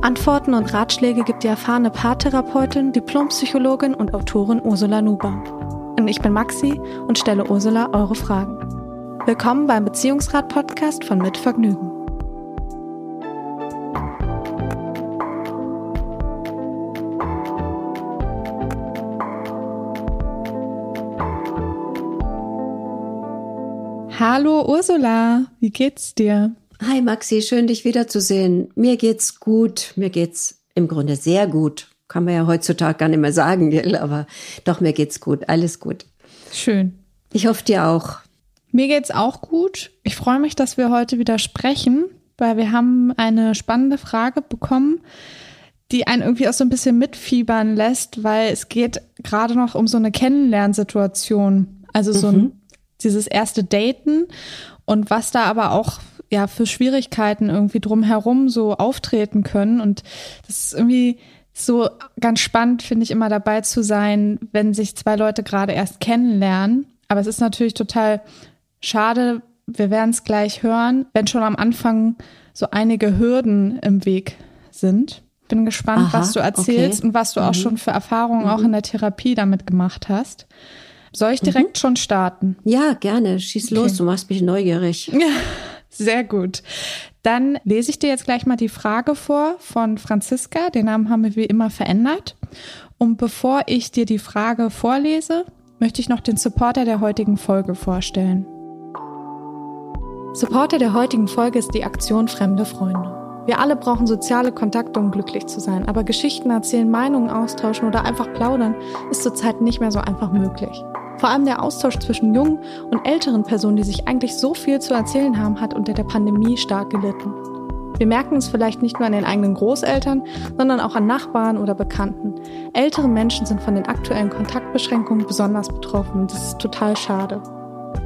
Antworten und Ratschläge gibt die erfahrene Paartherapeutin, Diplompsychologin und Autorin Ursula Nuber. Und ich bin Maxi und stelle Ursula eure Fragen. Willkommen beim Beziehungsrat-Podcast von Mit Vergnügen. Hallo Ursula, wie geht's dir? Hi Maxi, schön dich wiederzusehen. Mir geht's gut, mir geht's im Grunde sehr gut. Kann man ja heutzutage gar nicht mehr sagen, gell? aber doch, mir geht's gut, alles gut. Schön. Ich hoffe dir auch. Mir geht's auch gut. Ich freue mich, dass wir heute wieder sprechen, weil wir haben eine spannende Frage bekommen, die einen irgendwie auch so ein bisschen mitfiebern lässt, weil es geht gerade noch um so eine Kennenlernsituation. Also so mhm. ein, dieses erste Daten und was da aber auch ja für Schwierigkeiten irgendwie drumherum so auftreten können. Und das ist irgendwie so ganz spannend, finde ich, immer dabei zu sein, wenn sich zwei Leute gerade erst kennenlernen. Aber es ist natürlich total schade, wir werden es gleich hören, wenn schon am Anfang so einige Hürden im Weg sind. Bin gespannt, Aha, was du erzählst okay. und was du mhm. auch schon für Erfahrungen mhm. auch in der Therapie damit gemacht hast. Soll ich direkt mhm. schon starten? Ja, gerne. Schieß okay. los, du machst mich neugierig. Ja. Sehr gut. Dann lese ich dir jetzt gleich mal die Frage vor von Franziska. Den Namen haben wir wie immer verändert. Und bevor ich dir die Frage vorlese, möchte ich noch den Supporter der heutigen Folge vorstellen. Supporter der heutigen Folge ist die Aktion Fremde Freunde. Wir alle brauchen soziale Kontakte, um glücklich zu sein, aber Geschichten erzählen, Meinungen austauschen oder einfach plaudern ist zurzeit nicht mehr so einfach möglich. Vor allem der Austausch zwischen jungen und älteren Personen, die sich eigentlich so viel zu erzählen haben, hat unter der Pandemie stark gelitten. Wir merken es vielleicht nicht nur an den eigenen Großeltern, sondern auch an Nachbarn oder Bekannten. Ältere Menschen sind von den aktuellen Kontaktbeschränkungen besonders betroffen das ist total schade.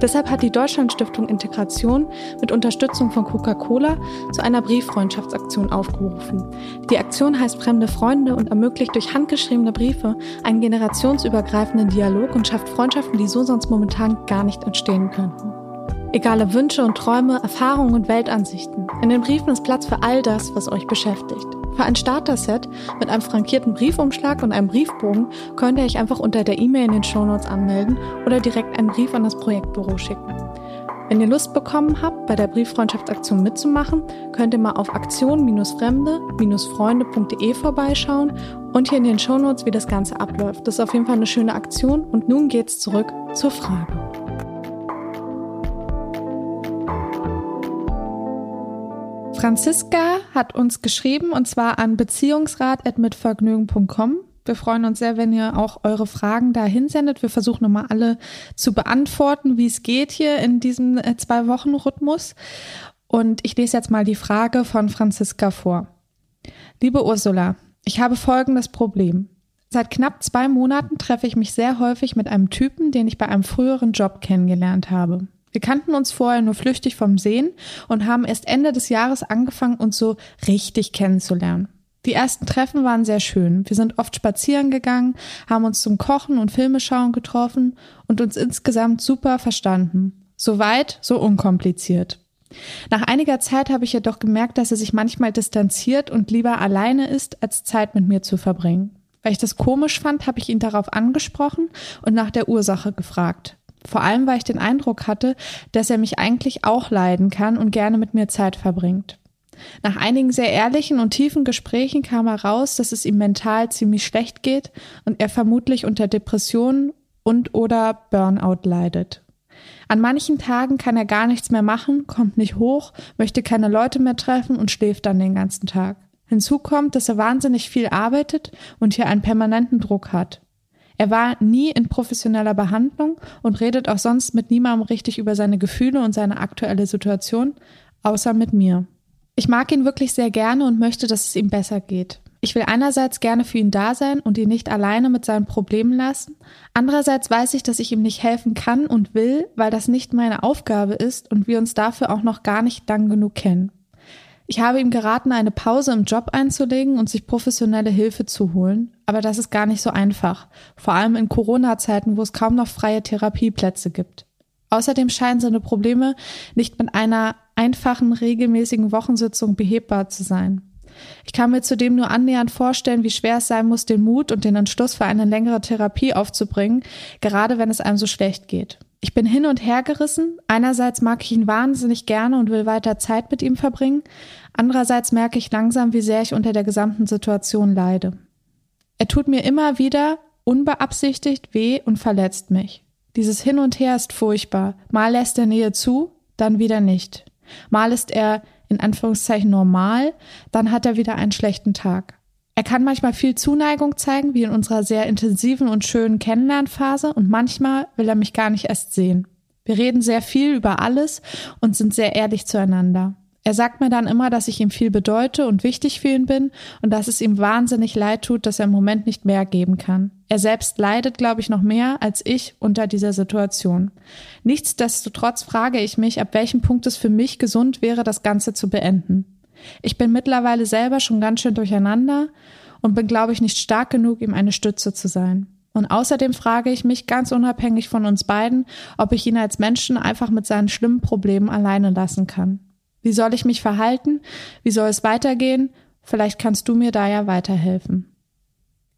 Deshalb hat die Deutschlandstiftung Integration mit Unterstützung von Coca-Cola zu einer Brieffreundschaftsaktion aufgerufen. Die Aktion heißt Fremde Freunde und ermöglicht durch handgeschriebene Briefe einen generationsübergreifenden Dialog und schafft Freundschaften, die so sonst momentan gar nicht entstehen könnten. Egale Wünsche und Träume, Erfahrungen und Weltansichten. In den Briefen ist Platz für all das, was euch beschäftigt. Für ein Starter-Set mit einem frankierten Briefumschlag und einem Briefbogen könnt ihr euch einfach unter der E-Mail in den Shownotes anmelden oder direkt einen Brief an das Projektbüro schicken. Wenn ihr Lust bekommen habt, bei der Brieffreundschaftsaktion mitzumachen, könnt ihr mal auf aktion-fremde-freunde.de vorbeischauen und hier in den Shownotes, wie das Ganze abläuft. Das ist auf jeden Fall eine schöne Aktion und nun geht's zurück zur Frage. Franziska hat uns geschrieben und zwar an beziehungsrat.mitvergnügen.com. Wir freuen uns sehr, wenn ihr auch eure Fragen da hinsendet. Wir versuchen nochmal alle zu beantworten, wie es geht hier in diesem äh, zwei Wochen Rhythmus. Und ich lese jetzt mal die Frage von Franziska vor. Liebe Ursula, ich habe folgendes Problem. Seit knapp zwei Monaten treffe ich mich sehr häufig mit einem Typen, den ich bei einem früheren Job kennengelernt habe. Wir kannten uns vorher nur flüchtig vom Sehen und haben erst Ende des Jahres angefangen, uns so richtig kennenzulernen. Die ersten Treffen waren sehr schön. Wir sind oft spazieren gegangen, haben uns zum Kochen und Filmeschauen getroffen und uns insgesamt super verstanden. So weit, so unkompliziert. Nach einiger Zeit habe ich jedoch gemerkt, dass er sich manchmal distanziert und lieber alleine ist, als Zeit mit mir zu verbringen. Weil ich das komisch fand, habe ich ihn darauf angesprochen und nach der Ursache gefragt. Vor allem, weil ich den Eindruck hatte, dass er mich eigentlich auch leiden kann und gerne mit mir Zeit verbringt. Nach einigen sehr ehrlichen und tiefen Gesprächen kam heraus, dass es ihm mental ziemlich schlecht geht und er vermutlich unter Depressionen und oder Burnout leidet. An manchen Tagen kann er gar nichts mehr machen, kommt nicht hoch, möchte keine Leute mehr treffen und schläft dann den ganzen Tag. Hinzu kommt, dass er wahnsinnig viel arbeitet und hier einen permanenten Druck hat. Er war nie in professioneller Behandlung und redet auch sonst mit niemandem richtig über seine Gefühle und seine aktuelle Situation, außer mit mir. Ich mag ihn wirklich sehr gerne und möchte, dass es ihm besser geht. Ich will einerseits gerne für ihn da sein und ihn nicht alleine mit seinen Problemen lassen. Andererseits weiß ich, dass ich ihm nicht helfen kann und will, weil das nicht meine Aufgabe ist und wir uns dafür auch noch gar nicht lang genug kennen. Ich habe ihm geraten, eine Pause im Job einzulegen und sich professionelle Hilfe zu holen, aber das ist gar nicht so einfach, vor allem in Corona-Zeiten, wo es kaum noch freie Therapieplätze gibt. Außerdem scheinen seine Probleme nicht mit einer einfachen, regelmäßigen Wochensitzung behebbar zu sein. Ich kann mir zudem nur annähernd vorstellen, wie schwer es sein muss, den Mut und den Entschluss für eine längere Therapie aufzubringen, gerade wenn es einem so schlecht geht. Ich bin hin und her gerissen. Einerseits mag ich ihn wahnsinnig gerne und will weiter Zeit mit ihm verbringen. Andererseits merke ich langsam, wie sehr ich unter der gesamten Situation leide. Er tut mir immer wieder unbeabsichtigt weh und verletzt mich. Dieses Hin und Her ist furchtbar. Mal lässt er Nähe zu, dann wieder nicht. Mal ist er in Anführungszeichen normal, dann hat er wieder einen schlechten Tag. Er kann manchmal viel Zuneigung zeigen, wie in unserer sehr intensiven und schönen Kennenlernphase, und manchmal will er mich gar nicht erst sehen. Wir reden sehr viel über alles und sind sehr ehrlich zueinander. Er sagt mir dann immer, dass ich ihm viel bedeute und wichtig für ihn bin und dass es ihm wahnsinnig leid tut, dass er im Moment nicht mehr geben kann. Er selbst leidet, glaube ich, noch mehr als ich unter dieser Situation. Nichtsdestotrotz frage ich mich, ab welchem Punkt es für mich gesund wäre, das Ganze zu beenden. Ich bin mittlerweile selber schon ganz schön durcheinander und bin, glaube ich, nicht stark genug, ihm eine Stütze zu sein. Und außerdem frage ich mich ganz unabhängig von uns beiden, ob ich ihn als Menschen einfach mit seinen schlimmen Problemen alleine lassen kann. Wie soll ich mich verhalten? Wie soll es weitergehen? Vielleicht kannst du mir da ja weiterhelfen.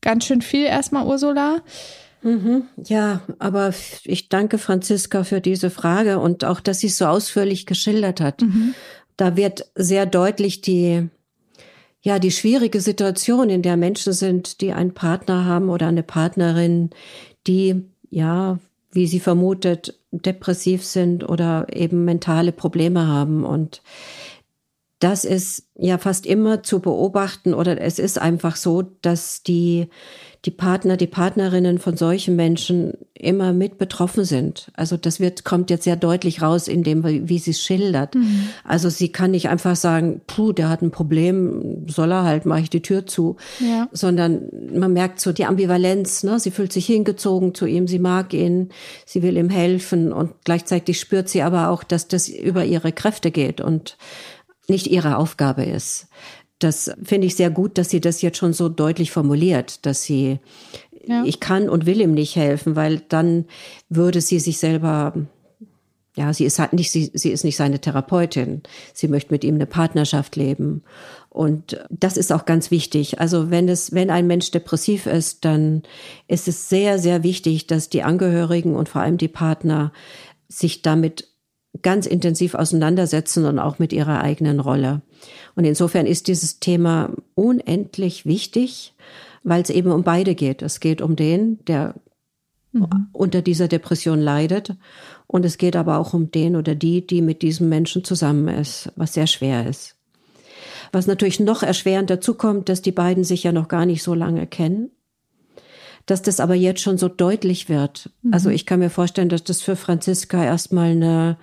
Ganz schön viel erstmal, Ursula. Mhm, ja, aber ich danke Franziska für diese Frage und auch, dass sie es so ausführlich geschildert hat. Mhm. Da wird sehr deutlich die, ja, die schwierige Situation, in der Menschen sind, die einen Partner haben oder eine Partnerin, die, ja, wie sie vermutet, depressiv sind oder eben mentale Probleme haben. Und das ist ja fast immer zu beobachten oder es ist einfach so, dass die die Partner, die Partnerinnen von solchen Menschen immer mit betroffen sind. Also das wird, kommt jetzt sehr deutlich raus in dem, wie sie es schildert. Mhm. Also sie kann nicht einfach sagen, puh, der hat ein Problem, soll er halt, mache ich die Tür zu. Ja. Sondern man merkt so die Ambivalenz, ne? Sie fühlt sich hingezogen zu ihm, sie mag ihn, sie will ihm helfen und gleichzeitig spürt sie aber auch, dass das über ihre Kräfte geht und nicht ihre Aufgabe ist das finde ich sehr gut, dass sie das jetzt schon so deutlich formuliert, dass sie, ja. ich kann und will ihm nicht helfen, weil dann würde sie sich selber, ja, sie ist halt nicht, sie, sie ist nicht seine Therapeutin. Sie möchte mit ihm eine Partnerschaft leben. Und das ist auch ganz wichtig. Also wenn es, wenn ein Mensch depressiv ist, dann ist es sehr, sehr wichtig, dass die Angehörigen und vor allem die Partner sich damit ganz intensiv auseinandersetzen und auch mit ihrer eigenen Rolle. Und insofern ist dieses Thema unendlich wichtig, weil es eben um beide geht. Es geht um den, der mhm. unter dieser Depression leidet. Und es geht aber auch um den oder die, die mit diesem Menschen zusammen ist, was sehr schwer ist. Was natürlich noch erschwerend dazu kommt, dass die beiden sich ja noch gar nicht so lange kennen dass das aber jetzt schon so deutlich wird. Mhm. Also ich kann mir vorstellen, dass das für Franziska erstmal eine,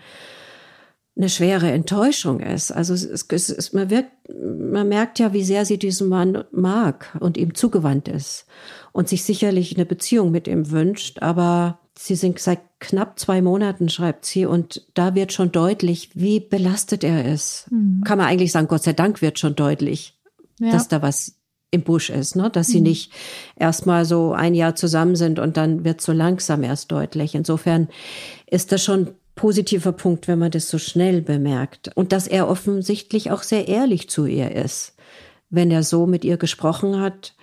eine schwere Enttäuschung ist. Also es, es, es, man, wirkt, man merkt ja, wie sehr sie diesen Mann mag und ihm zugewandt ist und sich sicherlich eine Beziehung mit ihm wünscht. Aber sie sind seit knapp zwei Monaten, schreibt sie, und da wird schon deutlich, wie belastet er ist. Mhm. Kann man eigentlich sagen, Gott sei Dank wird schon deutlich, ja. dass da was im Busch ist, ne? dass sie mhm. nicht erstmal so ein Jahr zusammen sind und dann wird so langsam erst deutlich. Insofern ist das schon positiver Punkt, wenn man das so schnell bemerkt. Und dass er offensichtlich auch sehr ehrlich zu ihr ist. Wenn er so mit ihr gesprochen hat,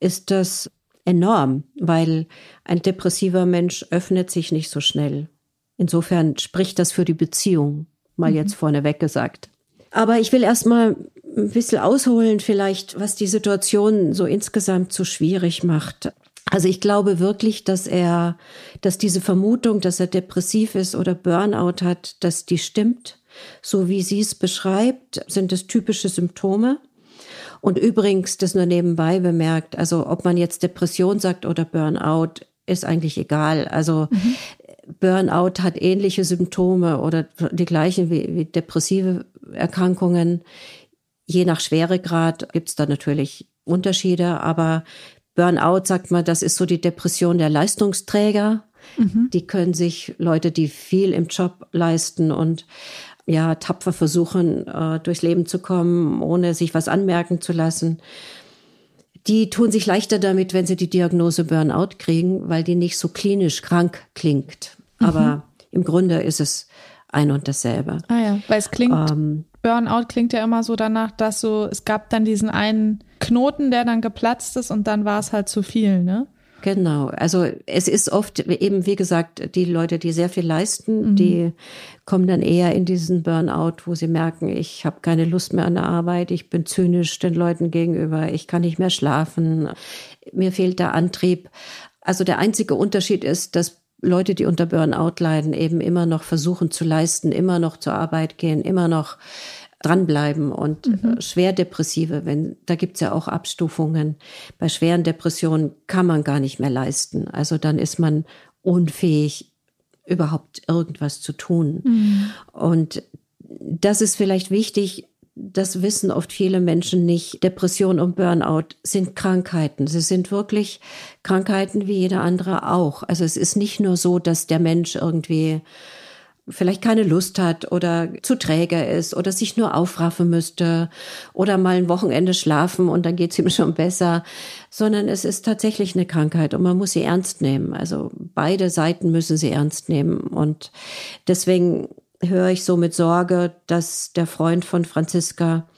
ist das enorm, weil ein depressiver Mensch öffnet sich nicht so schnell. Insofern spricht das für die Beziehung, mal mhm. jetzt vorneweg gesagt. Aber ich will erstmal ein bisschen ausholen vielleicht, was die Situation so insgesamt so schwierig macht. Also ich glaube wirklich, dass er, dass diese Vermutung, dass er depressiv ist oder Burnout hat, dass die stimmt. So wie sie es beschreibt, sind es typische Symptome. Und übrigens, das nur nebenbei bemerkt, also ob man jetzt Depression sagt oder Burnout, ist eigentlich egal. Also mhm. Burnout hat ähnliche Symptome oder die gleichen wie, wie depressive Erkrankungen. Je nach Schweregrad gibt es da natürlich Unterschiede, aber Burnout, sagt man, das ist so die Depression der Leistungsträger. Mhm. Die können sich Leute, die viel im Job leisten und ja, tapfer versuchen, äh, durchs Leben zu kommen, ohne sich was anmerken zu lassen. Die tun sich leichter damit, wenn sie die Diagnose Burnout kriegen, weil die nicht so klinisch krank klingt. Mhm. Aber im Grunde ist es ein und dasselbe. Ah ja, weil es klingt, ähm, Burnout klingt ja immer so danach, dass so, es gab dann diesen einen Knoten, der dann geplatzt ist und dann war es halt zu viel, ne? Genau. Also es ist oft eben, wie gesagt, die Leute, die sehr viel leisten, mhm. die kommen dann eher in diesen Burnout, wo sie merken, ich habe keine Lust mehr an der Arbeit, ich bin zynisch den Leuten gegenüber, ich kann nicht mehr schlafen, mir fehlt der Antrieb. Also der einzige Unterschied ist, dass Leute, die unter Burnout leiden, eben immer noch versuchen zu leisten, immer noch zur Arbeit gehen, immer noch dranbleiben und mhm. Äh, schwerdepressive, wenn da gibt's ja auch Abstufungen. Bei schweren Depressionen kann man gar nicht mehr leisten. Also dann ist man unfähig, überhaupt irgendwas zu tun. Mhm. Und das ist vielleicht wichtig, das wissen oft viele Menschen nicht. Depression und Burnout sind Krankheiten. Sie sind wirklich Krankheiten wie jeder andere auch. Also es ist nicht nur so, dass der Mensch irgendwie vielleicht keine Lust hat oder zu träge ist oder sich nur aufraffen müsste oder mal ein Wochenende schlafen und dann geht's ihm schon besser, sondern es ist tatsächlich eine Krankheit und man muss sie ernst nehmen. Also beide Seiten müssen sie ernst nehmen und deswegen höre ich so mit Sorge, dass der Freund von Franziska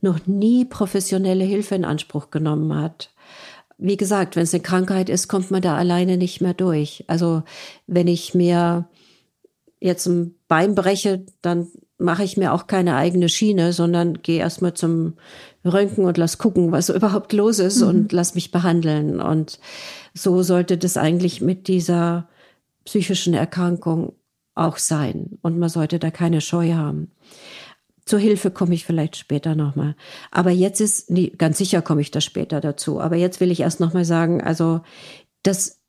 noch nie professionelle Hilfe in Anspruch genommen hat. Wie gesagt, wenn es eine Krankheit ist, kommt man da alleine nicht mehr durch. Also wenn ich mir jetzt ein Bein breche, dann mache ich mir auch keine eigene Schiene, sondern gehe erstmal zum Röntgen und lass gucken, was überhaupt los ist mhm. und lass mich behandeln. Und so sollte das eigentlich mit dieser psychischen Erkrankung auch sein. Und man sollte da keine Scheu haben. Zur Hilfe komme ich vielleicht später nochmal. Aber jetzt ist, nee, ganz sicher komme ich da später dazu. Aber jetzt will ich erst nochmal sagen, also das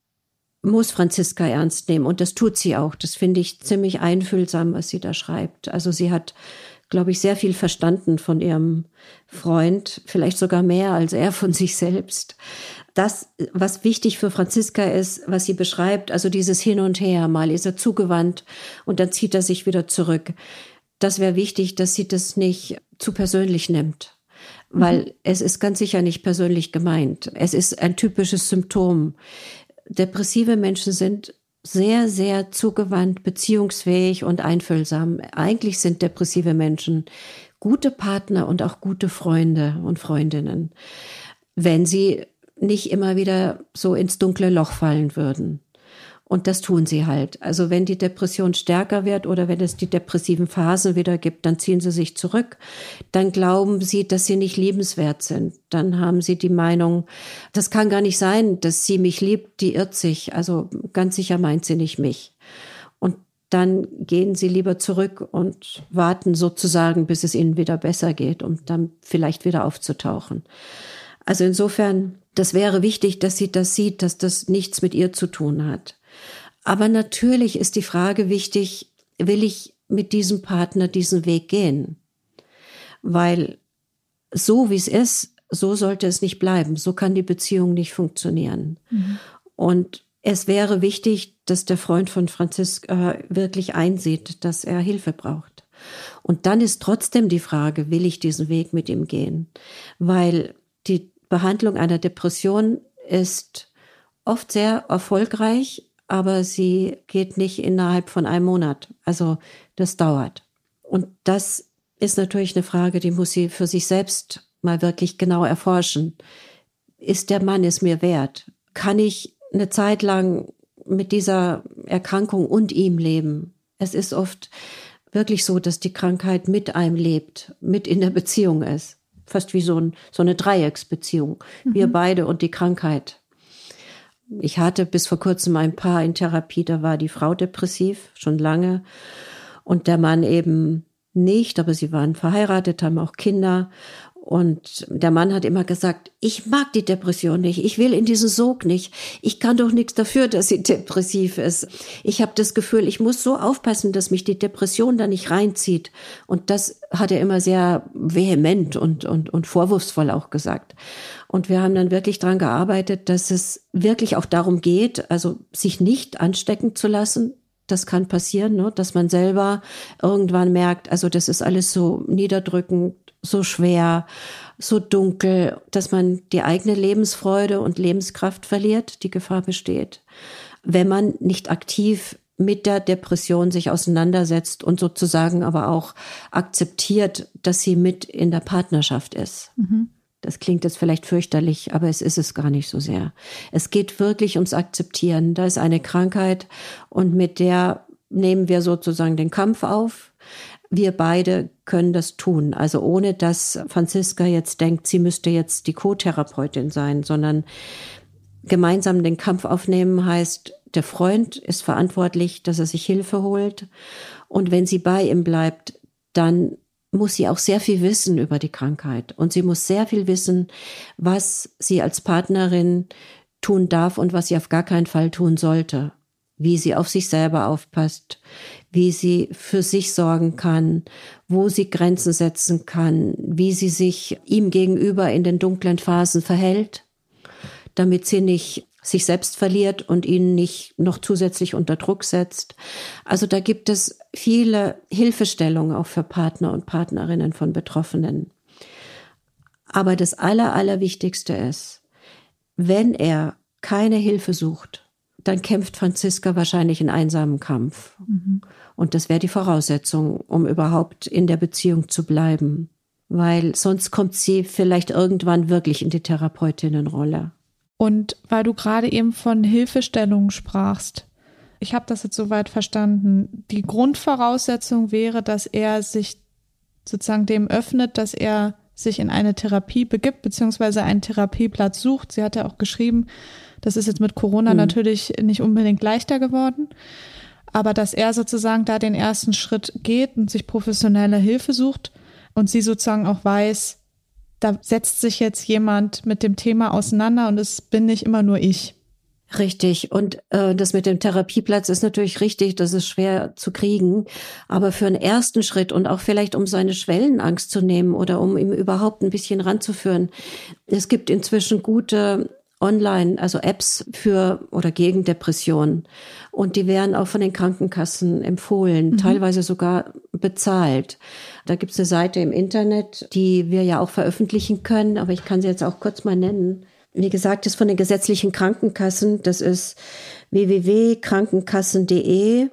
muss Franziska ernst nehmen und das tut sie auch. Das finde ich ziemlich einfühlsam, was sie da schreibt. Also sie hat, glaube ich, sehr viel verstanden von ihrem Freund, vielleicht sogar mehr als er von sich selbst. Das, was wichtig für Franziska ist, was sie beschreibt, also dieses Hin und Her, mal ist er zugewandt und dann zieht er sich wieder zurück. Das wäre wichtig, dass sie das nicht zu persönlich nimmt weil mhm. es ist ganz sicher nicht persönlich gemeint. Es ist ein typisches Symptom depressive Menschen sind sehr, sehr zugewandt, beziehungsfähig und einfühlsam. Eigentlich sind depressive Menschen gute Partner und auch gute Freunde und Freundinnen, wenn sie nicht immer wieder so ins dunkle Loch fallen würden. Und das tun sie halt. Also wenn die Depression stärker wird oder wenn es die depressiven Phasen wieder gibt, dann ziehen sie sich zurück. Dann glauben sie, dass sie nicht liebenswert sind. Dann haben sie die Meinung, das kann gar nicht sein, dass sie mich liebt, die irrt sich. Also ganz sicher meint sie nicht mich. Und dann gehen sie lieber zurück und warten sozusagen, bis es ihnen wieder besser geht, um dann vielleicht wieder aufzutauchen. Also insofern, das wäre wichtig, dass sie das sieht, dass das nichts mit ihr zu tun hat. Aber natürlich ist die Frage wichtig, will ich mit diesem Partner diesen Weg gehen? Weil so wie es ist, so sollte es nicht bleiben. So kann die Beziehung nicht funktionieren. Mhm. Und es wäre wichtig, dass der Freund von Franziska wirklich einsieht, dass er Hilfe braucht. Und dann ist trotzdem die Frage, will ich diesen Weg mit ihm gehen? Weil die Behandlung einer Depression ist oft sehr erfolgreich, aber sie geht nicht innerhalb von einem Monat. Also das dauert. Und das ist natürlich eine Frage, die muss sie für sich selbst mal wirklich genau erforschen. Ist der Mann es mir wert? Kann ich eine Zeit lang mit dieser Erkrankung und ihm leben? Es ist oft wirklich so, dass die Krankheit mit einem lebt, mit in der Beziehung ist. Fast wie so, ein, so eine Dreiecksbeziehung. Mhm. Wir beide und die Krankheit. Ich hatte bis vor kurzem ein Paar in Therapie, da war die Frau depressiv, schon lange, und der Mann eben nicht, aber sie waren verheiratet, haben auch Kinder. Und der Mann hat immer gesagt, ich mag die Depression nicht, ich will in diesen Sog nicht. Ich kann doch nichts dafür, dass sie depressiv ist. Ich habe das Gefühl, ich muss so aufpassen, dass mich die Depression da nicht reinzieht. Und das hat er immer sehr vehement und, und, und vorwurfsvoll auch gesagt. Und wir haben dann wirklich dran gearbeitet, dass es wirklich auch darum geht, also sich nicht anstecken zu lassen, das kann passieren, ne? dass man selber irgendwann merkt, also das ist alles so niederdrückend, so schwer, so dunkel, dass man die eigene Lebensfreude und Lebenskraft verliert. Die Gefahr besteht, wenn man nicht aktiv mit der Depression sich auseinandersetzt und sozusagen aber auch akzeptiert, dass sie mit in der Partnerschaft ist. Mhm. Das klingt jetzt vielleicht fürchterlich, aber es ist es gar nicht so sehr. Es geht wirklich ums Akzeptieren. Da ist eine Krankheit und mit der nehmen wir sozusagen den Kampf auf. Wir beide können das tun. Also ohne dass Franziska jetzt denkt, sie müsste jetzt die Co-Therapeutin sein, sondern gemeinsam den Kampf aufnehmen heißt, der Freund ist verantwortlich, dass er sich Hilfe holt. Und wenn sie bei ihm bleibt, dann muss sie auch sehr viel wissen über die Krankheit. Und sie muss sehr viel wissen, was sie als Partnerin tun darf und was sie auf gar keinen Fall tun sollte. Wie sie auf sich selber aufpasst, wie sie für sich sorgen kann, wo sie Grenzen setzen kann, wie sie sich ihm gegenüber in den dunklen Phasen verhält, damit sie nicht sich selbst verliert und ihn nicht noch zusätzlich unter Druck setzt. Also da gibt es viele Hilfestellungen auch für Partner und Partnerinnen von Betroffenen. Aber das Aller, Allerwichtigste ist, wenn er keine Hilfe sucht, dann kämpft Franziska wahrscheinlich einen einsamen Kampf. Mhm. Und das wäre die Voraussetzung, um überhaupt in der Beziehung zu bleiben. Weil sonst kommt sie vielleicht irgendwann wirklich in die Therapeutinnenrolle. Und weil du gerade eben von Hilfestellungen sprachst, ich habe das jetzt soweit verstanden. Die Grundvoraussetzung wäre, dass er sich sozusagen dem öffnet, dass er sich in eine Therapie begibt, beziehungsweise einen Therapieplatz sucht. Sie hat ja auch geschrieben, das ist jetzt mit Corona mhm. natürlich nicht unbedingt leichter geworden, aber dass er sozusagen da den ersten Schritt geht und sich professionelle Hilfe sucht und sie sozusagen auch weiß, da setzt sich jetzt jemand mit dem Thema auseinander und es bin nicht immer nur ich. Richtig. Und äh, das mit dem Therapieplatz ist natürlich richtig, das ist schwer zu kriegen. Aber für einen ersten Schritt und auch vielleicht um seine Schwellenangst zu nehmen oder um ihm überhaupt ein bisschen ranzuführen. Es gibt inzwischen gute online, also Apps für oder gegen Depressionen. Und die werden auch von den Krankenkassen empfohlen, mhm. teilweise sogar bezahlt. Da gibt es eine Seite im Internet, die wir ja auch veröffentlichen können, aber ich kann sie jetzt auch kurz mal nennen. Wie gesagt, das ist von den gesetzlichen Krankenkassen. Das ist www.krankenkassen.de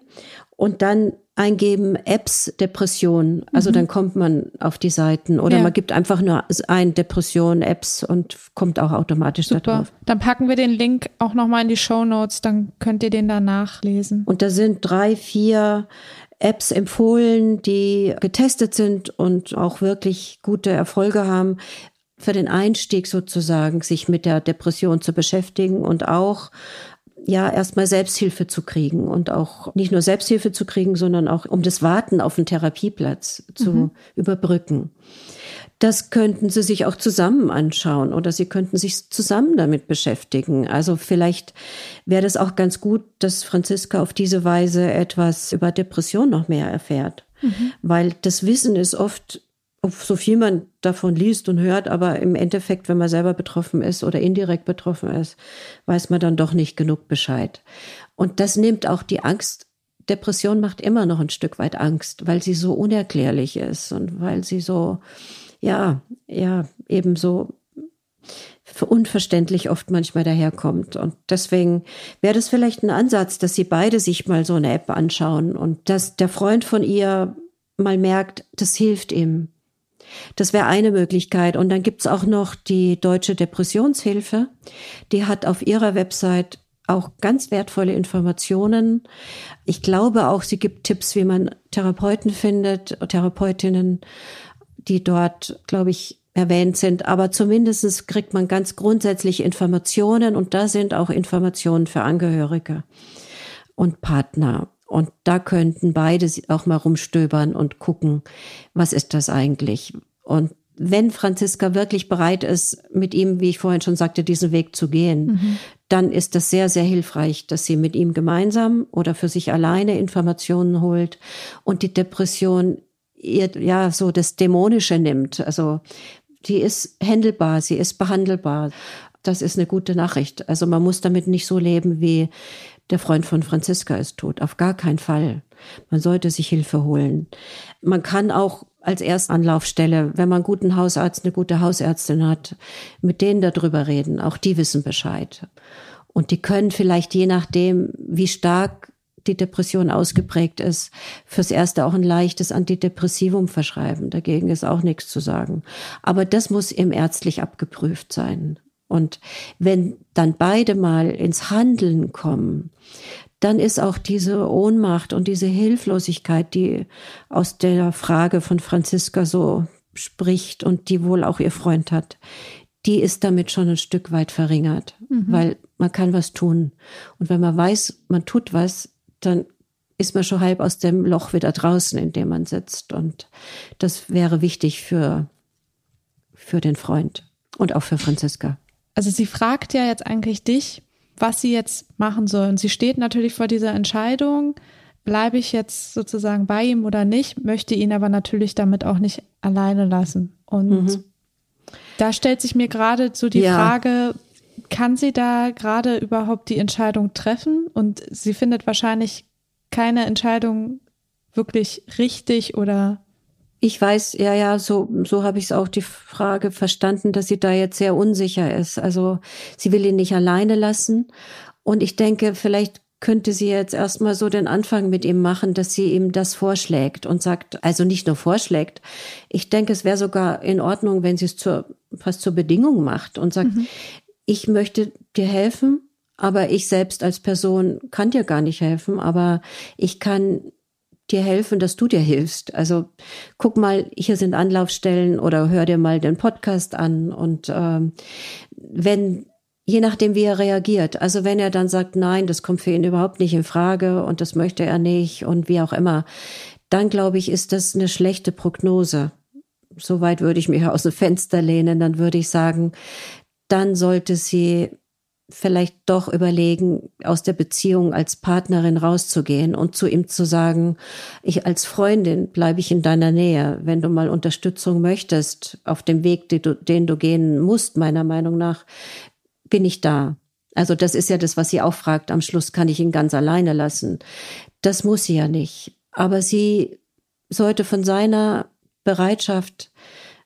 und dann eingeben Apps Depression. Also mhm. dann kommt man auf die Seiten oder ja. man gibt einfach nur ein Depression Apps und kommt auch automatisch Super. da drauf. Dann packen wir den Link auch nochmal in die Show Notes, dann könnt ihr den da nachlesen. Und da sind drei, vier Apps empfohlen, die getestet sind und auch wirklich gute Erfolge haben für den Einstieg sozusagen, sich mit der Depression zu beschäftigen und auch ja erstmal Selbsthilfe zu kriegen und auch nicht nur Selbsthilfe zu kriegen, sondern auch um das Warten auf einen Therapieplatz zu mhm. überbrücken. Das könnten Sie sich auch zusammen anschauen oder Sie könnten sich zusammen damit beschäftigen. Also vielleicht wäre das auch ganz gut, dass Franziska auf diese Weise etwas über Depression noch mehr erfährt. Mhm. Weil das Wissen ist oft so viel man davon liest und hört, aber im Endeffekt, wenn man selber betroffen ist oder indirekt betroffen ist, weiß man dann doch nicht genug Bescheid. Und das nimmt auch die Angst. Depression macht immer noch ein Stück weit Angst, weil sie so unerklärlich ist und weil sie so, ja, ja, eben so unverständlich oft manchmal daherkommt. Und deswegen wäre das vielleicht ein Ansatz, dass sie beide sich mal so eine App anschauen und dass der Freund von ihr mal merkt, das hilft ihm. Das wäre eine Möglichkeit. Und dann gibt's auch noch die Deutsche Depressionshilfe. Die hat auf ihrer Website auch ganz wertvolle Informationen. Ich glaube auch, sie gibt Tipps, wie man Therapeuten findet, Therapeutinnen, die dort, glaube ich, erwähnt sind. Aber zumindestens kriegt man ganz grundsätzlich Informationen und da sind auch Informationen für Angehörige und Partner. Und da könnten beide auch mal rumstöbern und gucken, was ist das eigentlich? Und wenn Franziska wirklich bereit ist, mit ihm, wie ich vorhin schon sagte, diesen Weg zu gehen, mhm. dann ist das sehr, sehr hilfreich, dass sie mit ihm gemeinsam oder für sich alleine Informationen holt und die Depression ihr ja so das Dämonische nimmt. Also die ist händelbar, sie ist behandelbar. Das ist eine gute Nachricht. Also man muss damit nicht so leben, wie der Freund von Franziska ist tot. Auf gar keinen Fall. Man sollte sich Hilfe holen. Man kann auch als Erstanlaufstelle, wenn man einen guten Hausarzt, eine gute Hausärztin hat, mit denen darüber reden. Auch die wissen Bescheid. Und die können vielleicht je nachdem, wie stark die Depression ausgeprägt ist, fürs Erste auch ein leichtes Antidepressivum verschreiben. Dagegen ist auch nichts zu sagen. Aber das muss eben ärztlich abgeprüft sein. Und wenn dann beide mal ins Handeln kommen, dann ist auch diese Ohnmacht und diese Hilflosigkeit, die aus der Frage von Franziska so spricht und die wohl auch ihr Freund hat, die ist damit schon ein Stück weit verringert, mhm. weil man kann was tun. Und wenn man weiß, man tut was, dann ist man schon halb aus dem Loch wieder draußen, in dem man sitzt. Und das wäre wichtig für, für den Freund und auch für Franziska. Also sie fragt ja jetzt eigentlich dich, was sie jetzt machen soll. Und sie steht natürlich vor dieser Entscheidung, bleibe ich jetzt sozusagen bei ihm oder nicht, möchte ihn aber natürlich damit auch nicht alleine lassen. Und mhm. da stellt sich mir gerade so die ja. Frage, kann sie da gerade überhaupt die Entscheidung treffen? Und sie findet wahrscheinlich keine Entscheidung wirklich richtig oder ich weiß, ja, ja, so, so habe ich es auch die Frage verstanden, dass sie da jetzt sehr unsicher ist. Also sie will ihn nicht alleine lassen. Und ich denke, vielleicht könnte sie jetzt erstmal so den Anfang mit ihm machen, dass sie ihm das vorschlägt und sagt, also nicht nur vorschlägt. Ich denke, es wäre sogar in Ordnung, wenn sie es zur, fast zur Bedingung macht und sagt, mhm. ich möchte dir helfen, aber ich selbst als Person kann dir gar nicht helfen, aber ich kann dir helfen, dass du dir hilfst. Also guck mal, hier sind Anlaufstellen oder hör dir mal den Podcast an und ähm, wenn je nachdem, wie er reagiert. Also wenn er dann sagt, nein, das kommt für ihn überhaupt nicht in Frage und das möchte er nicht und wie auch immer, dann glaube ich, ist das eine schlechte Prognose. Soweit würde ich mich aus dem Fenster lehnen, dann würde ich sagen, dann sollte sie vielleicht doch überlegen, aus der Beziehung als Partnerin rauszugehen und zu ihm zu sagen, ich als Freundin bleibe ich in deiner Nähe. Wenn du mal Unterstützung möchtest auf dem Weg, den du, den du gehen musst, meiner Meinung nach, bin ich da. Also das ist ja das, was sie auch fragt. Am Schluss kann ich ihn ganz alleine lassen. Das muss sie ja nicht. Aber sie sollte von seiner Bereitschaft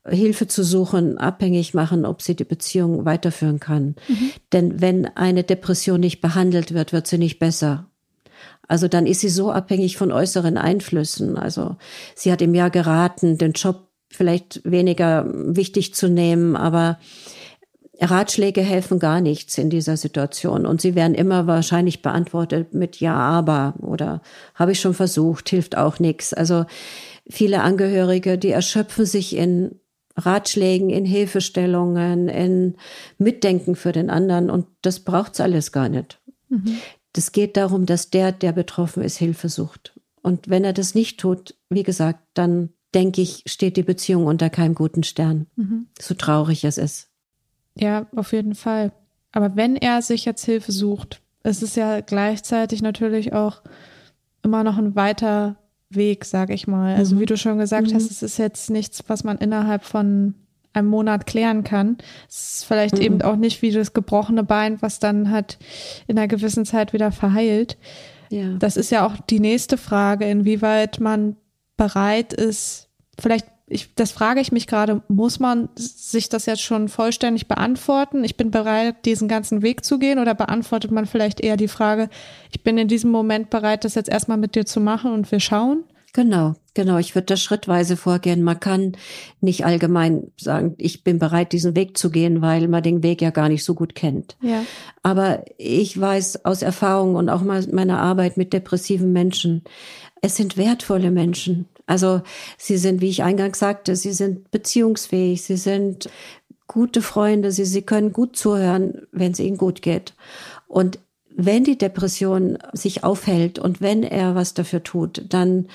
Hilfe zu suchen, abhängig machen, ob sie die Beziehung weiterführen kann. Mhm. Denn wenn eine Depression nicht behandelt wird, wird sie nicht besser. Also dann ist sie so abhängig von äußeren Einflüssen. Also sie hat ihm ja geraten, den Job vielleicht weniger wichtig zu nehmen, aber Ratschläge helfen gar nichts in dieser Situation und sie werden immer wahrscheinlich beantwortet mit ja, aber oder habe ich schon versucht, hilft auch nichts. Also viele Angehörige, die erschöpfen sich in Ratschlägen, in Hilfestellungen, in Mitdenken für den anderen und das braucht's alles gar nicht. Mhm. Das geht darum, dass der, der betroffen ist, Hilfe sucht. Und wenn er das nicht tut, wie gesagt, dann denke ich, steht die Beziehung unter keinem guten Stern. Mhm. So traurig es ist. Ja, auf jeden Fall. Aber wenn er sich jetzt Hilfe sucht, ist es ja gleichzeitig natürlich auch immer noch ein weiter Weg, sage ich mal. Also mhm. wie du schon gesagt mhm. hast, es ist jetzt nichts, was man innerhalb von einem Monat klären kann. Es ist vielleicht mhm. eben auch nicht wie das gebrochene Bein, was dann halt in einer gewissen Zeit wieder verheilt. Ja. Das ist ja auch die nächste Frage, inwieweit man bereit ist, vielleicht ich, das frage ich mich gerade, muss man sich das jetzt schon vollständig beantworten? Ich bin bereit, diesen ganzen Weg zu gehen oder beantwortet man vielleicht eher die Frage, ich bin in diesem Moment bereit, das jetzt erstmal mit dir zu machen und wir schauen? Genau, genau. Ich würde da schrittweise vorgehen. Man kann nicht allgemein sagen, ich bin bereit, diesen Weg zu gehen, weil man den Weg ja gar nicht so gut kennt. Ja. Aber ich weiß aus Erfahrung und auch meiner Arbeit mit depressiven Menschen, es sind wertvolle Menschen. Also sie sind, wie ich eingangs sagte, sie sind beziehungsfähig, sie sind gute Freunde, sie, sie können gut zuhören, wenn es ihnen gut geht. Und wenn die Depression sich aufhält und wenn er was dafür tut, dann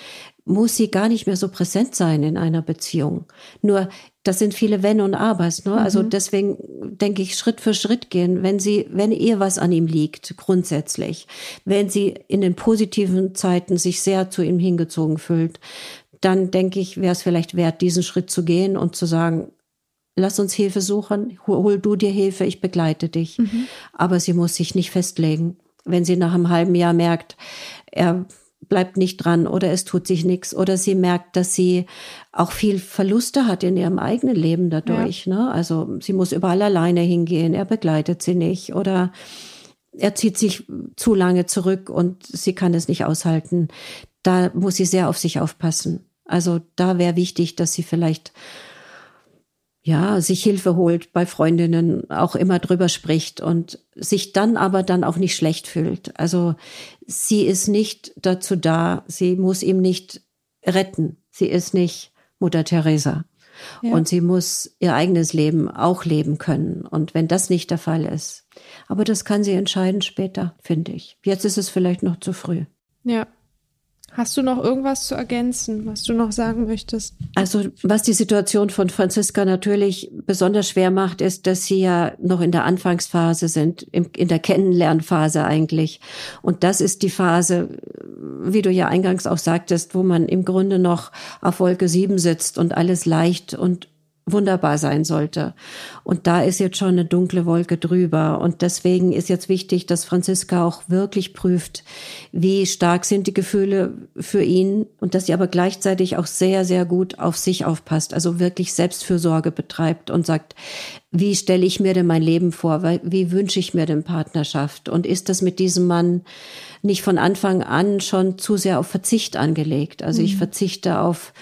muss sie gar nicht mehr so präsent sein in einer Beziehung. Nur, das sind viele Wenn und Abers, ne? Also mhm. deswegen denke ich, Schritt für Schritt gehen, wenn sie, wenn ihr was an ihm liegt, grundsätzlich, wenn sie in den positiven Zeiten sich sehr zu ihm hingezogen fühlt, dann denke ich, wäre es vielleicht wert, diesen Schritt zu gehen und zu sagen, lass uns Hilfe suchen, hol, hol du dir Hilfe, ich begleite dich. Mhm. Aber sie muss sich nicht festlegen. Wenn sie nach einem halben Jahr merkt, er bleibt nicht dran oder es tut sich nichts oder sie merkt, dass sie auch viel Verluste hat in ihrem eigenen Leben dadurch. Ja. Ne? Also sie muss überall alleine hingehen, er begleitet sie nicht oder er zieht sich zu lange zurück und sie kann es nicht aushalten. Da muss sie sehr auf sich aufpassen. Also da wäre wichtig, dass sie vielleicht ja, sich Hilfe holt bei Freundinnen, auch immer drüber spricht und sich dann aber dann auch nicht schlecht fühlt. Also sie ist nicht dazu da, sie muss ihm nicht retten. Sie ist nicht Mutter Teresa. Ja. Und sie muss ihr eigenes Leben auch leben können. Und wenn das nicht der Fall ist, aber das kann sie entscheiden später, finde ich. Jetzt ist es vielleicht noch zu früh. Ja, Hast du noch irgendwas zu ergänzen, was du noch sagen möchtest? Also, was die Situation von Franziska natürlich besonders schwer macht, ist, dass sie ja noch in der Anfangsphase sind, in der Kennenlernphase eigentlich. Und das ist die Phase, wie du ja eingangs auch sagtest, wo man im Grunde noch auf Wolke 7 sitzt und alles leicht und wunderbar sein sollte. Und da ist jetzt schon eine dunkle Wolke drüber. Und deswegen ist jetzt wichtig, dass Franziska auch wirklich prüft, wie stark sind die Gefühle für ihn und dass sie aber gleichzeitig auch sehr, sehr gut auf sich aufpasst. Also wirklich Selbstfürsorge betreibt und sagt, wie stelle ich mir denn mein Leben vor? Wie wünsche ich mir denn Partnerschaft? Und ist das mit diesem Mann nicht von Anfang an schon zu sehr auf Verzicht angelegt? Also ich mhm. verzichte auf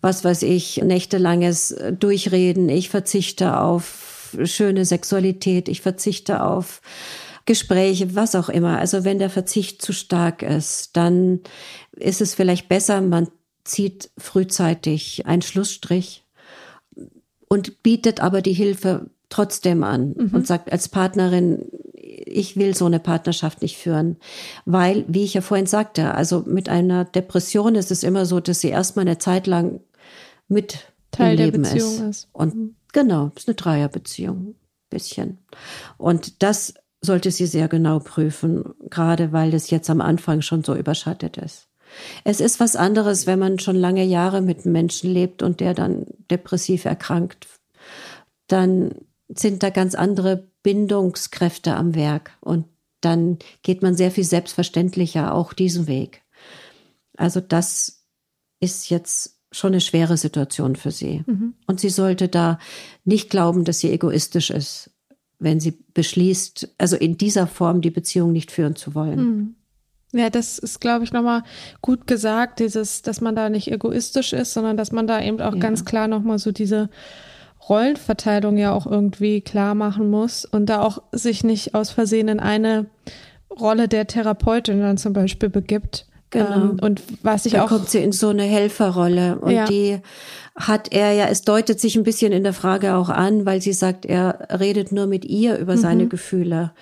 was weiß ich, nächtelanges Durchreden, ich verzichte auf schöne Sexualität, ich verzichte auf Gespräche, was auch immer. Also wenn der Verzicht zu stark ist, dann ist es vielleicht besser, man zieht frühzeitig einen Schlussstrich und bietet aber die Hilfe trotzdem an mhm. und sagt als Partnerin, ich will so eine Partnerschaft nicht führen. Weil, wie ich ja vorhin sagte, also mit einer Depression ist es immer so, dass sie erstmal eine Zeit lang mit Teil der Beziehung ist. ist. Und mhm. genau, ist eine Dreierbeziehung, bisschen. Und das sollte sie sehr genau prüfen, gerade weil es jetzt am Anfang schon so überschattet ist. Es ist was anderes, wenn man schon lange Jahre mit einem Menschen lebt und der dann depressiv erkrankt. Dann sind da ganz andere Bindungskräfte am Werk und dann geht man sehr viel selbstverständlicher auch diesen Weg. Also das ist jetzt schon eine schwere Situation für sie. Mhm. Und sie sollte da nicht glauben, dass sie egoistisch ist, wenn sie beschließt, also in dieser Form die Beziehung nicht führen zu wollen. Mhm. Ja, das ist, glaube ich, nochmal gut gesagt, dieses, dass man da nicht egoistisch ist, sondern dass man da eben auch ja. ganz klar nochmal so diese Rollenverteilung ja auch irgendwie klar machen muss und da auch sich nicht aus Versehen in eine Rolle der Therapeutin dann zum Beispiel begibt, Genau. Ähm, und was ich da auch. kommt sie in so eine Helferrolle. Und ja. die hat er ja, es deutet sich ein bisschen in der Frage auch an, weil sie sagt, er redet nur mit ihr über mhm. seine Gefühle.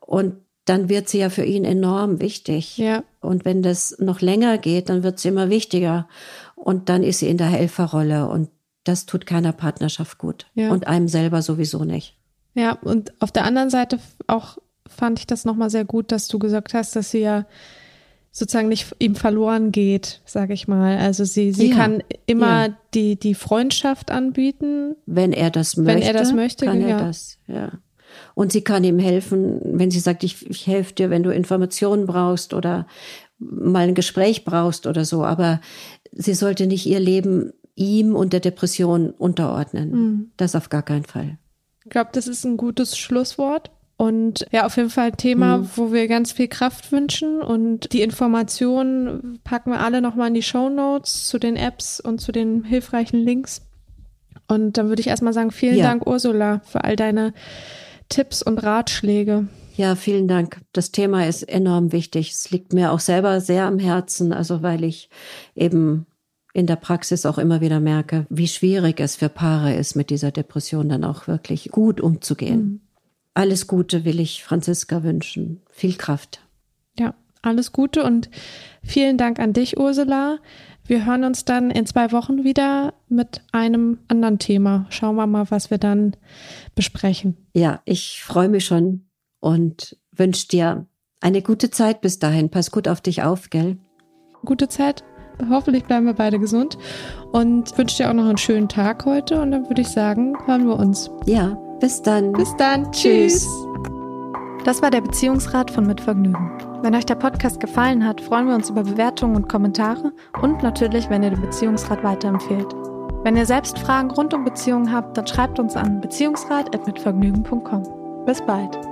Und dann wird sie ja für ihn enorm wichtig. Ja. Und wenn das noch länger geht, dann wird sie immer wichtiger. Und dann ist sie in der Helferrolle. Und das tut keiner Partnerschaft gut. Ja. Und einem selber sowieso nicht. Ja, und auf der anderen Seite auch fand ich das nochmal sehr gut, dass du gesagt hast, dass sie ja sozusagen nicht ihm verloren geht, sage ich mal. Also sie, sie ja, kann immer ja. die, die Freundschaft anbieten. Wenn er das möchte. Wenn er das möchte, kann er das, ja. Und sie kann ihm helfen, wenn sie sagt, ich, ich helfe dir, wenn du Informationen brauchst oder mal ein Gespräch brauchst oder so. Aber sie sollte nicht ihr Leben ihm und der Depression unterordnen. Mhm. Das auf gar keinen Fall. Ich glaube, das ist ein gutes Schlusswort. Und ja, auf jeden Fall ein Thema, mhm. wo wir ganz viel Kraft wünschen. Und die Informationen packen wir alle nochmal in die Show Notes zu den Apps und zu den hilfreichen Links. Und dann würde ich erstmal sagen, vielen ja. Dank, Ursula, für all deine Tipps und Ratschläge. Ja, vielen Dank. Das Thema ist enorm wichtig. Es liegt mir auch selber sehr am Herzen, also weil ich eben in der Praxis auch immer wieder merke, wie schwierig es für Paare ist, mit dieser Depression dann auch wirklich gut umzugehen. Mhm. Alles Gute will ich Franziska wünschen. Viel Kraft. Ja, alles Gute und vielen Dank an dich, Ursula. Wir hören uns dann in zwei Wochen wieder mit einem anderen Thema. Schauen wir mal, was wir dann besprechen. Ja, ich freue mich schon und wünsche dir eine gute Zeit bis dahin. Pass gut auf dich auf, gell? Gute Zeit. Hoffentlich bleiben wir beide gesund und wünsche dir auch noch einen schönen Tag heute. Und dann würde ich sagen, hören wir uns. Ja, bis dann. Bis dann. Tschüss. Das war der Beziehungsrat von Mit Vergnügen. Wenn euch der Podcast gefallen hat, freuen wir uns über Bewertungen und Kommentare und natürlich, wenn ihr den Beziehungsrat weiterempfehlt. Wenn ihr selbst Fragen rund um Beziehungen habt, dann schreibt uns an beziehungsrat.mitvergnügen.com. Bis bald.